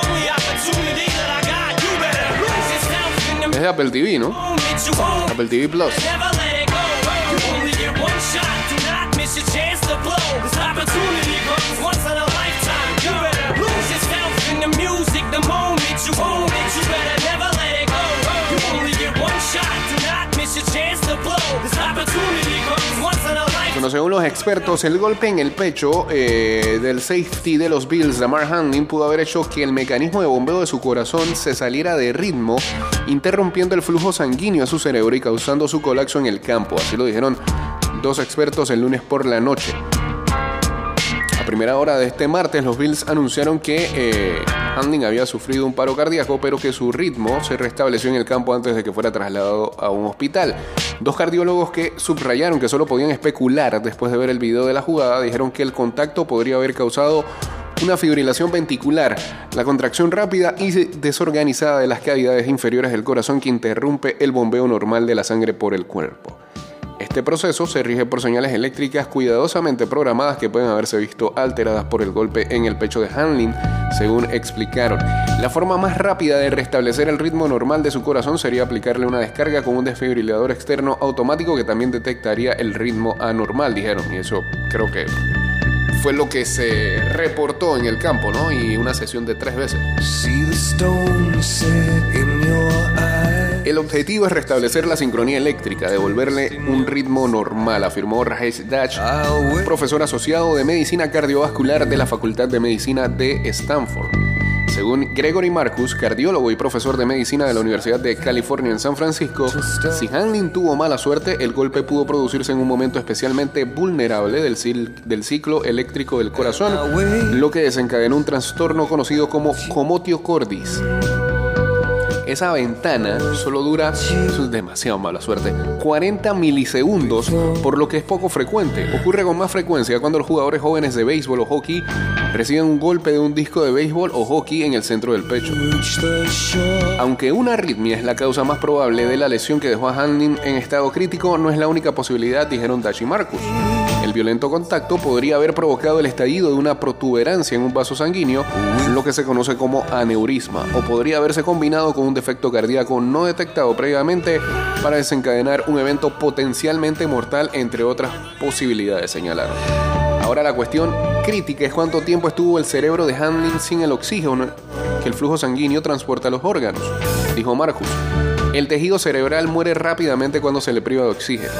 es de Apple TV, ¿no? Apple TV Plus. Bueno, según los expertos, el golpe en el pecho eh, del safety de los Bills, Lamar Hamlin, pudo haber hecho que el mecanismo de bombeo de su corazón se saliera de ritmo, interrumpiendo el flujo sanguíneo a su cerebro y causando su colapso en el campo. Así lo dijeron dos expertos el lunes por la noche. Primera hora de este martes, los Bills anunciaron que eh, Hamlin había sufrido un paro cardíaco, pero que su ritmo se restableció en el campo antes de que fuera trasladado a un hospital. Dos cardiólogos que subrayaron que solo podían especular después de ver el video de la jugada dijeron que el contacto podría haber causado una fibrilación ventricular, la contracción rápida y desorganizada de las cavidades inferiores del corazón que interrumpe el bombeo normal de la sangre por el cuerpo. Este proceso se rige por señales eléctricas cuidadosamente programadas que pueden haberse visto alteradas por el golpe en el pecho de Hanlin, según explicaron. La forma más rápida de restablecer el ritmo normal de su corazón sería aplicarle una descarga con un desfibrilador externo automático que también detectaría el ritmo anormal, dijeron. Y eso creo que fue lo que se reportó en el campo, ¿no? Y una sesión de tres veces. El objetivo es restablecer la sincronía eléctrica, devolverle un ritmo normal, afirmó Rajesh Dash, wait. profesor asociado de medicina cardiovascular de la Facultad de Medicina de Stanford. Según Gregory Marcus, cardiólogo y profesor de medicina de la Universidad de California en San Francisco, si Hanlin tuvo mala suerte, el golpe pudo producirse en un momento especialmente vulnerable del, ciclo eléctrico del corazón, lo que desencadenó un trastorno conocido como comotio cordis. Esa ventana solo dura, eso es demasiado mala suerte, 40 milisegundos, por lo que es poco frecuente. Ocurre con más frecuencia cuando los jugadores jóvenes de béisbol o hockey reciben un golpe de un disco de béisbol o hockey en el centro del pecho. Aunque una arritmia es la causa más probable de la lesión que dejó a Hanlin en estado crítico, no es la única posibilidad, dijeron Dash y Marcus. El violento contacto podría haber provocado el estallido de una protuberancia en un vaso sanguíneo, lo que se conoce como aneurisma, o podría haberse combinado con un defecto cardíaco no detectado previamente para desencadenar un evento potencialmente mortal, entre otras posibilidades, señalaron. Ahora la cuestión crítica es cuánto tiempo estuvo el cerebro de Hamlin sin el oxígeno que el flujo sanguíneo transporta a los órganos, dijo Marcus. El tejido cerebral muere rápidamente cuando se le priva de oxígeno.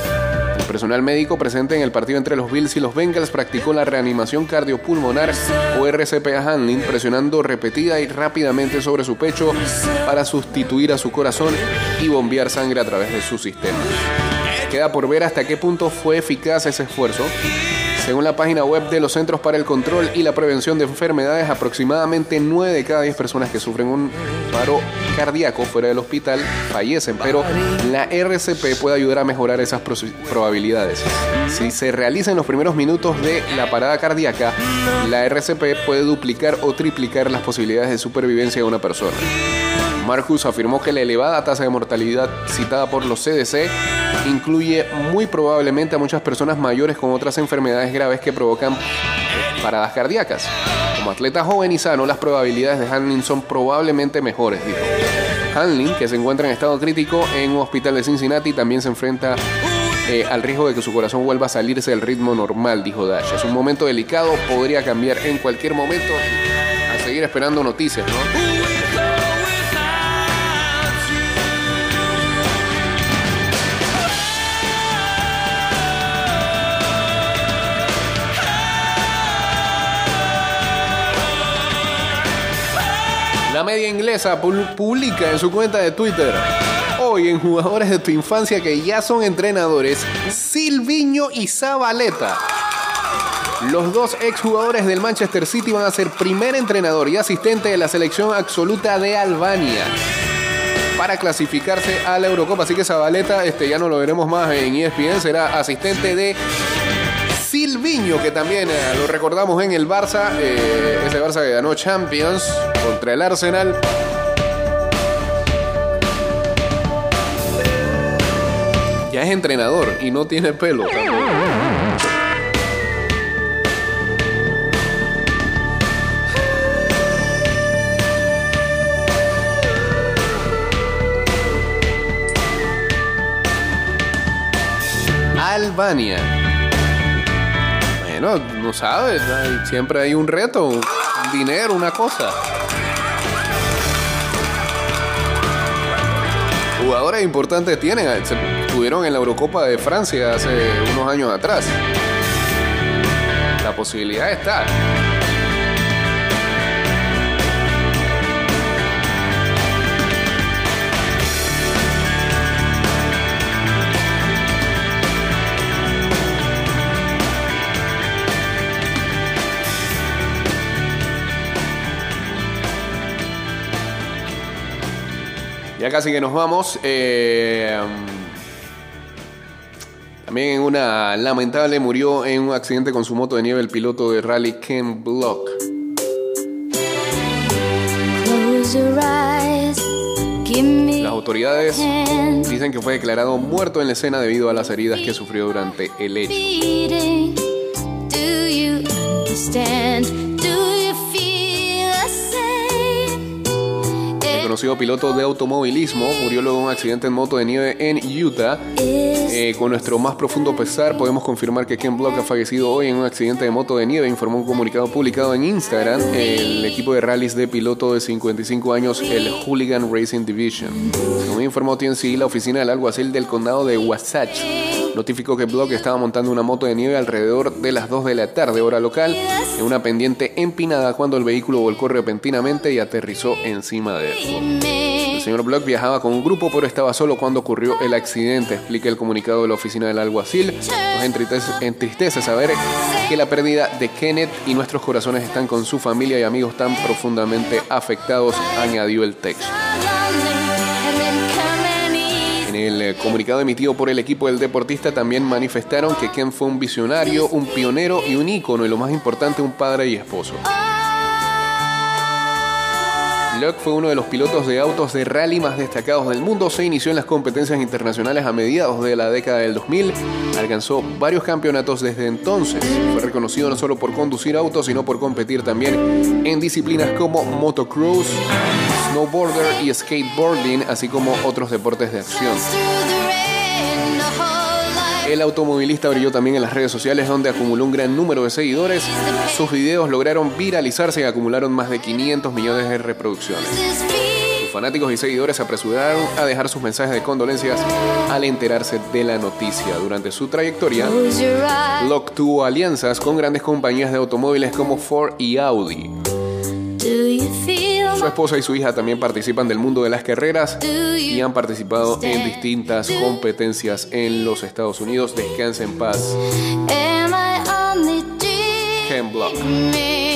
Personal médico presente en el partido entre los Bills y los Bengals practicó la reanimación cardiopulmonar o RCP a Hanlin, presionando repetida y rápidamente sobre su pecho para sustituir a su corazón y bombear sangre a través de su sistema. Queda por ver hasta qué punto fue eficaz ese esfuerzo. Según la página web de los Centros para el Control y la Prevención de Enfermedades, aproximadamente 9 de cada 10 personas que sufren un paro cardíaco fuera del hospital fallecen, pero la RCP puede ayudar a mejorar esas probabilidades. Si se realiza en los primeros minutos de la parada cardíaca, la RCP puede duplicar o triplicar las posibilidades de supervivencia de una persona. Marcus afirmó que la elevada tasa de mortalidad citada por los CDC incluye muy probablemente a muchas personas mayores con otras enfermedades graves que provocan paradas cardíacas. Como atleta joven y sano, las probabilidades de Hanlin son probablemente mejores, dijo. Hanlin, que se encuentra en estado crítico en un hospital de Cincinnati, también se enfrenta eh, al riesgo de que su corazón vuelva a salirse del ritmo normal, dijo Dash. Es un momento delicado, podría cambiar en cualquier momento. A seguir esperando noticias, ¿no? La media inglesa pu- publica en su cuenta de Twitter. Hoy en jugadores de tu infancia que ya son entrenadores, Silviño y Zabaleta. Los dos exjugadores del Manchester City van a ser primer entrenador y asistente de la selección absoluta de Albania para clasificarse a la Eurocopa. Así que Zabaleta este, ya no lo veremos más en ESPN, será asistente de Silviño, que también eh, lo recordamos en el Barça, eh, ese Barça que ganó Champions contra el Arsenal. Ya es entrenador y no tiene pelo. Albania. Bueno, no sabes, siempre hay un reto, un dinero, una cosa. Jugadores importantes tienen, estuvieron en la Eurocopa de Francia hace unos años atrás. posibilidad está. Ya casi que nos vamos. Eh, también en una lamentable murió en un accidente con su moto de nieve el piloto de rally Ken Block. Las autoridades dicen que fue declarado muerto en la escena debido a las heridas que sufrió durante el hecho. El conocido piloto de automovilismo murió luego de un accidente en moto de nieve en Utah. Eh, con nuestro más profundo pesar, podemos confirmar que Ken Block ha fallecido hoy en un accidente de moto de nieve, informó un comunicado publicado en Instagram. El equipo de rallies de piloto de 55 años, el Hooligan Racing Division. Como informó TNC, la oficina del alguacil del condado de Wasatch notificó que Block estaba montando una moto de nieve alrededor de las 2 de la tarde, hora local, en una pendiente empinada cuando el vehículo volcó repentinamente y aterrizó encima de él. El señor Block viajaba con un grupo, pero estaba solo cuando ocurrió el accidente, explica el comunicado de la oficina del alguacil. Nos entristece, entristece saber que la pérdida de Kenneth y nuestros corazones están con su familia y amigos tan profundamente afectados, añadió el texto. El eh, comunicado emitido por el equipo del deportista también manifestaron que Ken fue un visionario, un pionero y un ícono y lo más importante, un padre y esposo. Block fue uno de los pilotos de autos de rally más destacados del mundo. Se inició en las competencias internacionales a mediados de la década del 2000. Alcanzó varios campeonatos desde entonces. Fue reconocido no solo por conducir autos, sino por competir también en disciplinas como motocross, snowboarder y skateboarding, así como otros deportes de acción. El automovilista brilló también en las redes sociales donde acumuló un gran número de seguidores. Sus videos lograron viralizarse y acumularon más de 500 millones de reproducciones. Sus fanáticos y seguidores se apresuraron a dejar sus mensajes de condolencias al enterarse de la noticia. Durante su trayectoria. Block tuvo alianzas con grandes compañías de automóviles como Ford y Audi. Su esposa y su hija también participan del mundo de las carreras y han participado en distintas competencias en los Estados Unidos. Descansa en paz, Ken Block.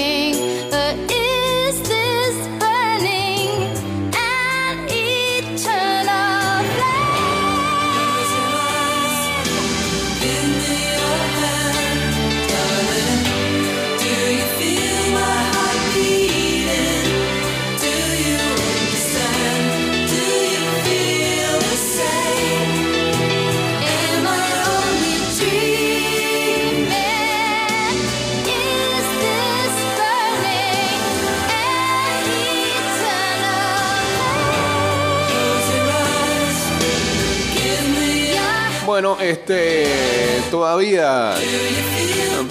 Bueno, este todavía,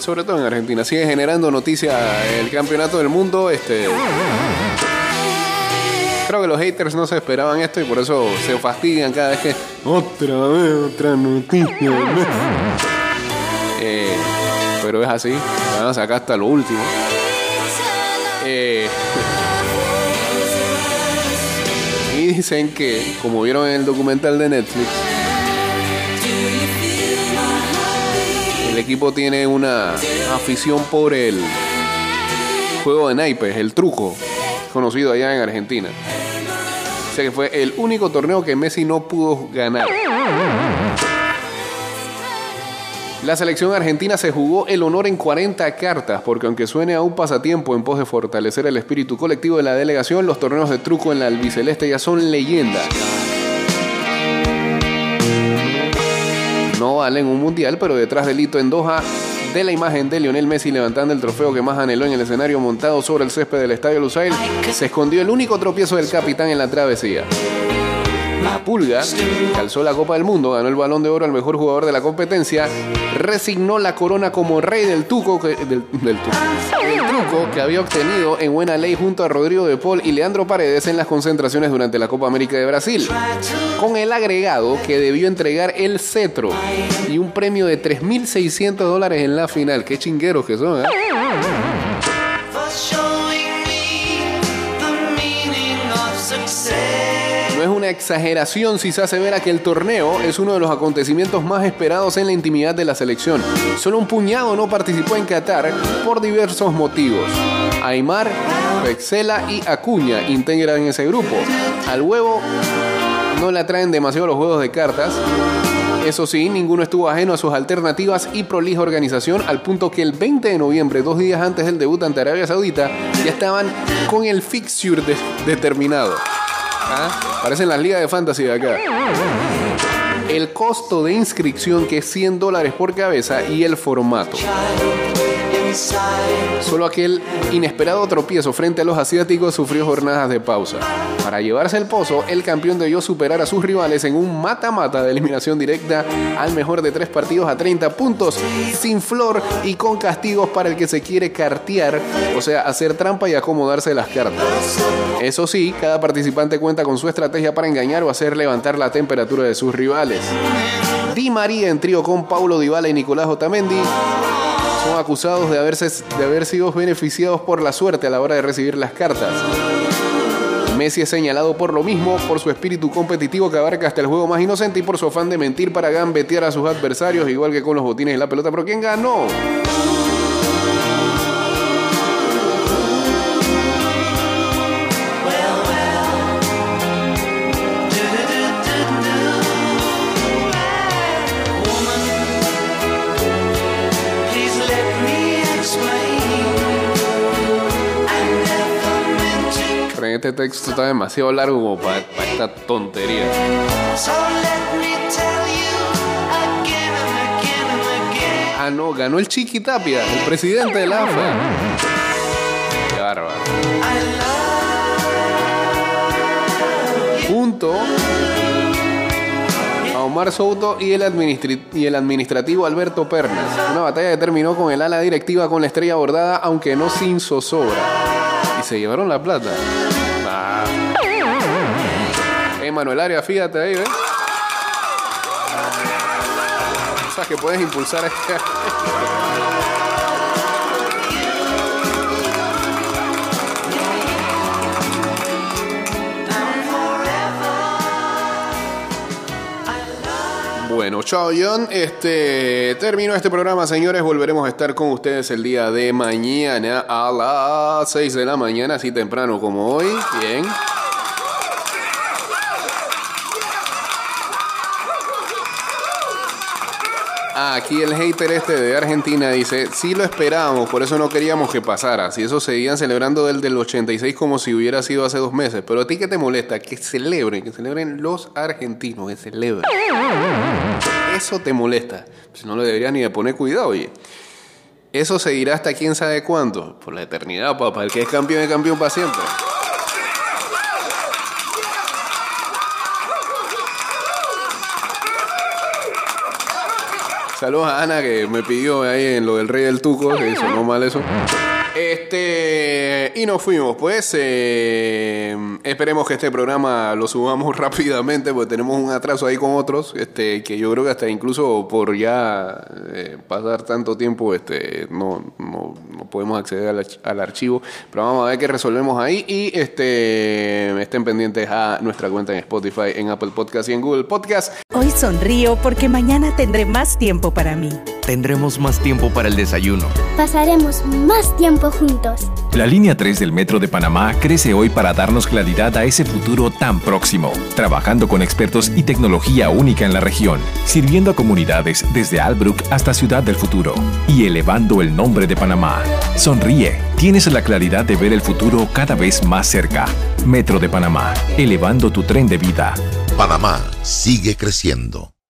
sobre todo en Argentina, sigue generando noticias el campeonato del mundo. Este, creo que los haters no se esperaban esto y por eso se fastidian cada vez que otra vez otra noticia. Eh, pero es así, van a hasta lo último. Eh, [LAUGHS] y dicen que, como vieron en el documental de Netflix, equipo tiene una afición por el juego de naipes, el truco, conocido allá en Argentina. O que fue el único torneo que Messi no pudo ganar. La selección argentina se jugó el honor en 40 cartas, porque aunque suene a un pasatiempo en pos de fortalecer el espíritu colectivo de la delegación, los torneos de truco en la albiceleste ya son leyenda. No valen un mundial, pero detrás del hito en Doha de la imagen de Lionel Messi levantando el trofeo que más anheló en el escenario montado sobre el césped del Estadio Lusail, se escondió el único tropiezo del capitán en la travesía. La Pulga, que alzó la Copa del Mundo, ganó el Balón de Oro al mejor jugador de la competencia, resignó la corona como rey del tuco que, del, tuco, del truco que había obtenido en buena ley junto a Rodrigo de Paul y Leandro Paredes en las concentraciones durante la Copa América de Brasil, con el agregado que debió entregar el cetro y un premio de 3.600 dólares en la final. Qué chingueros que son, ¿eh? Exageración si se asevera que el torneo es uno de los acontecimientos más esperados en la intimidad de la selección. Solo un puñado no participó en Qatar por diversos motivos. Aymar, Pexela y Acuña integran ese grupo. Al huevo no le atraen demasiado los juegos de cartas. Eso sí, ninguno estuvo ajeno a sus alternativas y prolija organización al punto que el 20 de noviembre, dos días antes del debut ante Arabia Saudita, ya estaban con el fixture de- determinado. ¿Ah? Parecen las ligas de fantasy de acá. El costo de inscripción que es 100 dólares por cabeza y el formato. Solo aquel inesperado tropiezo frente a los asiáticos sufrió jornadas de pausa. Para llevarse el pozo, el campeón debió superar a sus rivales en un mata-mata de eliminación directa al mejor de tres partidos a 30 puntos, sin flor y con castigos para el que se quiere cartear, o sea, hacer trampa y acomodarse las cartas. Eso sí, cada participante cuenta con su estrategia para engañar o hacer levantar la temperatura de sus rivales. Di María en trío con Paulo Dybala y Nicolás Otamendi son acusados de, haberse, de haber sido beneficiados por la suerte a la hora de recibir las cartas. Messi es señalado por lo mismo, por su espíritu competitivo que abarca hasta el juego más inocente y por su afán de mentir para gambetear a sus adversarios, igual que con los botines y la pelota. Pero ¿quién ganó? Este texto está demasiado largo como para, para esta tontería. Ah, no, ganó el Chiqui Tapia, el presidente de la AFA. Qué bárbaro. Junto a Omar Souto y el, y el administrativo Alberto Pernas. Una batalla que terminó con el ala directiva con la estrella bordada, aunque no sin zozobra. Y se llevaron la plata. Ah. Eh, Manuel Arias, fíjate ahí, ¿ves? O sea, que puedes impulsar este... Bueno, chao John. Este terminó este programa, señores. Volveremos a estar con ustedes el día de mañana a las 6 de la mañana, así temprano como hoy. Bien. Ah, aquí el hater este de Argentina dice, sí lo esperábamos, por eso no queríamos que pasara. Si eso seguían celebrando del del 86 como si hubiera sido hace dos meses. Pero a ti qué te molesta, que celebren, que celebren los argentinos, que celebren. Eso te molesta. Si no le deberías ni de poner cuidado, oye. Eso seguirá hasta quién sabe cuánto. Por la eternidad, papá. El que es campeón es campeón para siempre. Saludos a Ana que me pidió ahí en lo del rey del tuco, que sonó mal eso. Este, y nos fuimos, pues. eh, esperemos que este programa lo subamos [LAUGHS] rápidamente, porque tenemos un atraso ahí con otros, este, que yo creo que hasta incluso por ya eh, pasar tanto tiempo, este, no, no, no podemos acceder al, al archivo. Pero vamos a ver qué resolvemos ahí y este, estén pendientes a nuestra cuenta en Spotify, en Apple Podcast y en Google Podcast. Hoy sonrío porque mañana tendré más tiempo para mí. Tendremos más tiempo para el desayuno. Pasaremos más tiempo juntos. La línea 3 del Metro de Panamá crece hoy para darnos claridad a ese futuro tan próximo, trabajando con expertos y tecnología única en la región, sirviendo a comunidades desde Albrook hasta Ciudad del Futuro y elevando el nombre de Panamá. Sonríe, tienes la claridad de ver el futuro cada vez más cerca. Metro de Panamá, elevando tu tren de vida. Panamá sigue creciendo.